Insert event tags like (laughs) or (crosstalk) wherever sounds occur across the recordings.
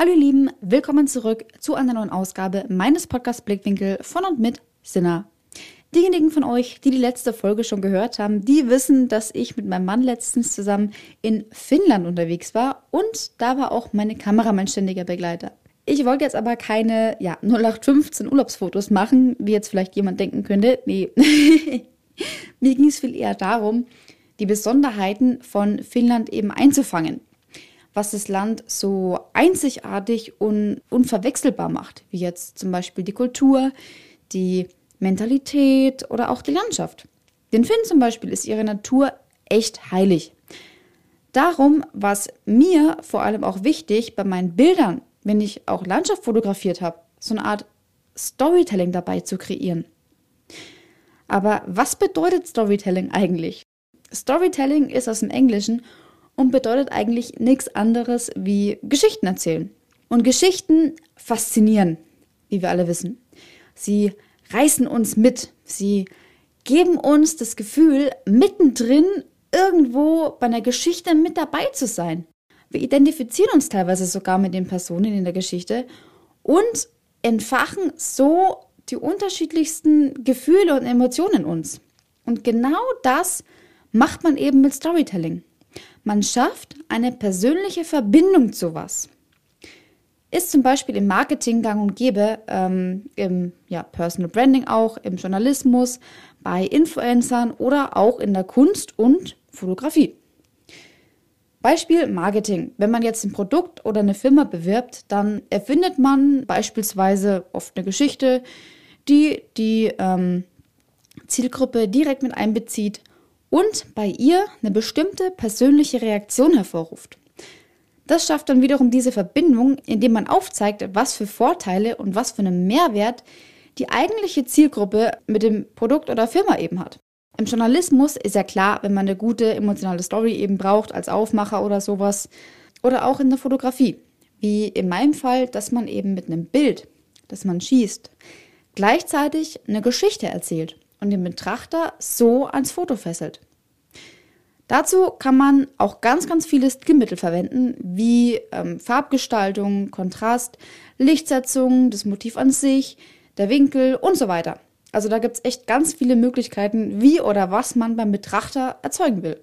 Hallo ihr Lieben, willkommen zurück zu einer neuen Ausgabe meines Podcasts Blickwinkel von und mit Sinner. Diejenigen von euch, die die letzte Folge schon gehört haben, die wissen, dass ich mit meinem Mann letztens zusammen in Finnland unterwegs war und da war auch meine Kamera mein ständiger Begleiter. Ich wollte jetzt aber keine ja, 0815 Urlaubsfotos machen, wie jetzt vielleicht jemand denken könnte. Nee, (laughs) mir ging es viel eher darum, die Besonderheiten von Finnland eben einzufangen. Was das Land so einzigartig und unverwechselbar macht, wie jetzt zum Beispiel die Kultur, die Mentalität oder auch die Landschaft. Den Finnen zum Beispiel ist ihre Natur echt heilig. Darum war es mir vor allem auch wichtig, bei meinen Bildern, wenn ich auch Landschaft fotografiert habe, so eine Art Storytelling dabei zu kreieren. Aber was bedeutet Storytelling eigentlich? Storytelling ist aus dem Englischen und bedeutet eigentlich nichts anderes wie Geschichten erzählen. Und Geschichten faszinieren, wie wir alle wissen. Sie reißen uns mit. Sie geben uns das Gefühl, mittendrin irgendwo bei einer Geschichte mit dabei zu sein. Wir identifizieren uns teilweise sogar mit den Personen in der Geschichte und entfachen so die unterschiedlichsten Gefühle und Emotionen in uns. Und genau das macht man eben mit Storytelling. Man schafft eine persönliche Verbindung zu was. Ist zum Beispiel im Marketing gang und gäbe, ähm, im ja, Personal Branding auch, im Journalismus, bei Influencern oder auch in der Kunst und Fotografie. Beispiel Marketing. Wenn man jetzt ein Produkt oder eine Firma bewirbt, dann erfindet man beispielsweise oft eine Geschichte, die die ähm, Zielgruppe direkt mit einbezieht und bei ihr eine bestimmte persönliche Reaktion hervorruft. Das schafft dann wiederum diese Verbindung, indem man aufzeigt, was für Vorteile und was für einen Mehrwert die eigentliche Zielgruppe mit dem Produkt oder Firma eben hat. Im Journalismus ist ja klar, wenn man eine gute emotionale Story eben braucht als Aufmacher oder sowas. Oder auch in der Fotografie. Wie in meinem Fall, dass man eben mit einem Bild, das man schießt, gleichzeitig eine Geschichte erzählt und den Betrachter so ans Foto fesselt. Dazu kann man auch ganz, ganz viele Stilmittel verwenden, wie ähm, Farbgestaltung, Kontrast, Lichtsetzung, das Motiv an sich, der Winkel und so weiter. Also da gibt es echt ganz viele Möglichkeiten, wie oder was man beim Betrachter erzeugen will.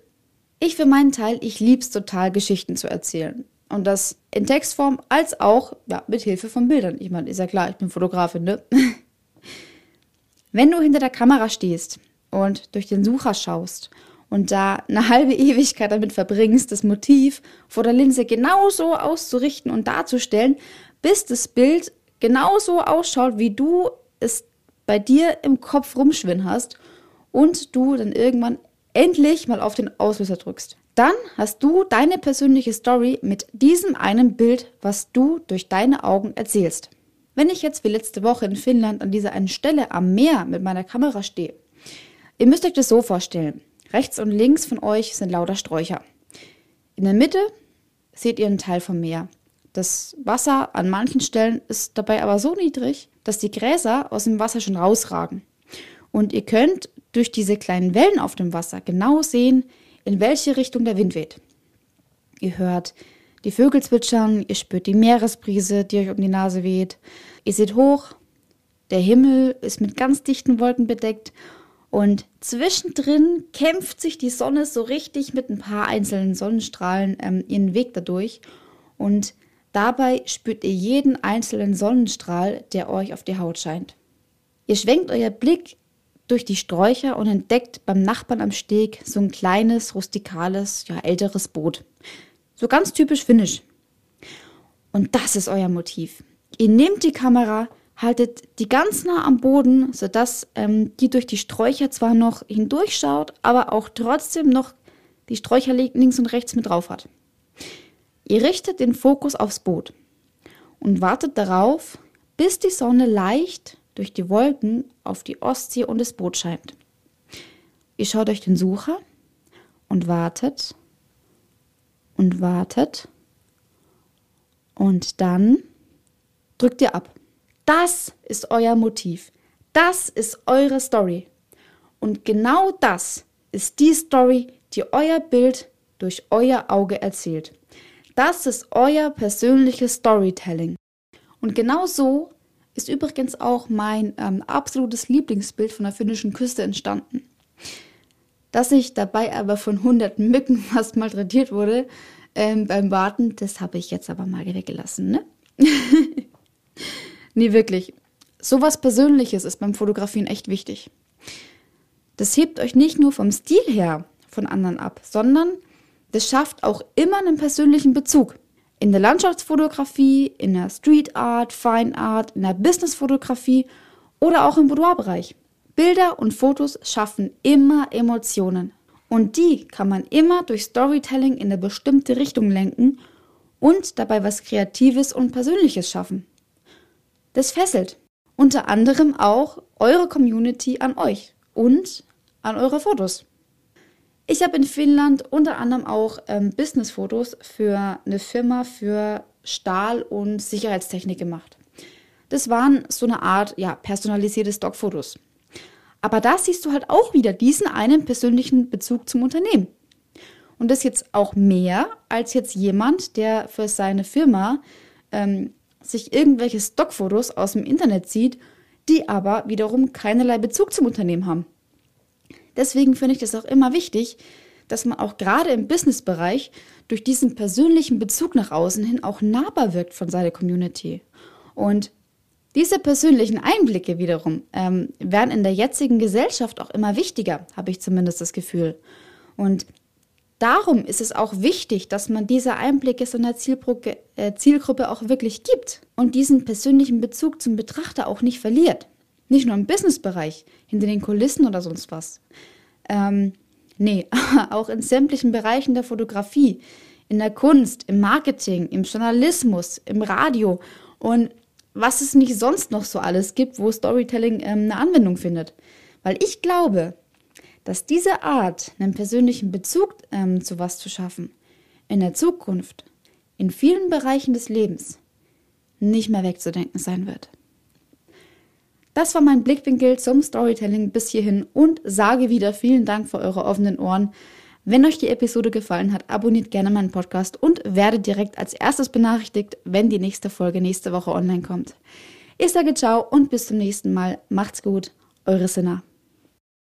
Ich für meinen Teil, ich liebe es total, Geschichten zu erzählen. Und das in Textform als auch ja, mit Hilfe von Bildern. Ich meine, ist ja klar, ich bin Fotografin, ne? (laughs) Wenn du hinter der Kamera stehst und durch den Sucher schaust und da eine halbe Ewigkeit damit verbringst, das Motiv vor der Linse genauso auszurichten und darzustellen, bis das Bild genauso ausschaut, wie du es bei dir im Kopf rumschwirren hast und du dann irgendwann endlich mal auf den Auslöser drückst. Dann hast du deine persönliche Story mit diesem einen Bild, was du durch deine Augen erzählst. Wenn ich jetzt wie letzte Woche in Finnland an dieser einen Stelle am Meer mit meiner Kamera stehe, ihr müsst euch das so vorstellen. Rechts und links von euch sind lauter Sträucher. In der Mitte seht ihr einen Teil vom Meer. Das Wasser an manchen Stellen ist dabei aber so niedrig, dass die Gräser aus dem Wasser schon rausragen. Und ihr könnt durch diese kleinen Wellen auf dem Wasser genau sehen, in welche Richtung der Wind weht. Ihr hört die Vögel zwitschern, ihr spürt die Meeresbrise, die euch um die Nase weht. Ihr seht hoch, der Himmel ist mit ganz dichten Wolken bedeckt und zwischendrin kämpft sich die Sonne so richtig mit ein paar einzelnen Sonnenstrahlen ähm, ihren Weg dadurch. Und dabei spürt ihr jeden einzelnen Sonnenstrahl, der euch auf die Haut scheint. Ihr schwenkt euer Blick durch die Sträucher und entdeckt beim Nachbarn am Steg so ein kleines, rustikales, ja älteres Boot. So ganz typisch finnisch. Und das ist euer Motiv. Ihr nehmt die Kamera, haltet die ganz nah am Boden, sodass ähm, die durch die Sträucher zwar noch hindurchschaut, aber auch trotzdem noch die Sträucher links und rechts mit drauf hat. Ihr richtet den Fokus aufs Boot und wartet darauf, bis die Sonne leicht durch die Wolken auf die Ostsee und das Boot scheint. Ihr schaut euch den Sucher und wartet und wartet und dann drückt ihr ab. Das ist euer Motiv. Das ist eure Story. Und genau das ist die Story, die euer Bild durch euer Auge erzählt. Das ist euer persönliches Storytelling. Und genau so ist übrigens auch mein ähm, absolutes Lieblingsbild von der finnischen Küste entstanden. Dass ich dabei aber von hunderten Mücken (laughs) fast malträtiert wurde ähm, beim Warten, das habe ich jetzt aber mal weggelassen, ne? (laughs) nee, wirklich. Sowas Persönliches ist beim Fotografieren echt wichtig. Das hebt euch nicht nur vom Stil her von anderen ab, sondern das schafft auch immer einen persönlichen Bezug. In der Landschaftsfotografie, in der Street Art, Fine Art, in der Businessfotografie oder auch im Boudoir-Bereich. Bilder und Fotos schaffen immer Emotionen. Und die kann man immer durch Storytelling in eine bestimmte Richtung lenken und dabei was Kreatives und Persönliches schaffen. Das fesselt. Unter anderem auch eure Community an euch und an eure Fotos. Ich habe in Finnland unter anderem auch ähm, Business-Fotos für eine Firma für Stahl- und Sicherheitstechnik gemacht. Das waren so eine Art, ja, personalisierte Stockfotos. Aber da siehst du halt auch wieder diesen einen persönlichen Bezug zum Unternehmen. Und das jetzt auch mehr als jetzt jemand, der für seine Firma ähm, sich irgendwelche Stockfotos aus dem Internet sieht, die aber wiederum keinerlei Bezug zum Unternehmen haben. Deswegen finde ich das auch immer wichtig, dass man auch gerade im Businessbereich durch diesen persönlichen Bezug nach außen hin auch nahbar wirkt von seiner Community. Und diese persönlichen Einblicke wiederum ähm, werden in der jetzigen Gesellschaft auch immer wichtiger, habe ich zumindest das Gefühl. Und darum ist es auch wichtig, dass man diese Einblicke seiner Zielgruppe, äh, Zielgruppe auch wirklich gibt und diesen persönlichen Bezug zum Betrachter auch nicht verliert. Nicht nur im Businessbereich, hinter den Kulissen oder sonst was. Ähm, nee, (laughs) auch in sämtlichen Bereichen der Fotografie, in der Kunst, im Marketing, im Journalismus, im Radio und was es nicht sonst noch so alles gibt, wo Storytelling ähm, eine Anwendung findet. Weil ich glaube, dass diese Art, einen persönlichen Bezug ähm, zu was zu schaffen, in der Zukunft, in vielen Bereichen des Lebens, nicht mehr wegzudenken sein wird. Das war mein Blickwinkel zum Storytelling bis hierhin und sage wieder vielen Dank für eure offenen Ohren. Wenn euch die Episode gefallen hat, abonniert gerne meinen Podcast und werdet direkt als erstes benachrichtigt, wenn die nächste Folge nächste Woche online kommt. Ich sage ciao und bis zum nächsten Mal. Macht's gut, eure Sinna.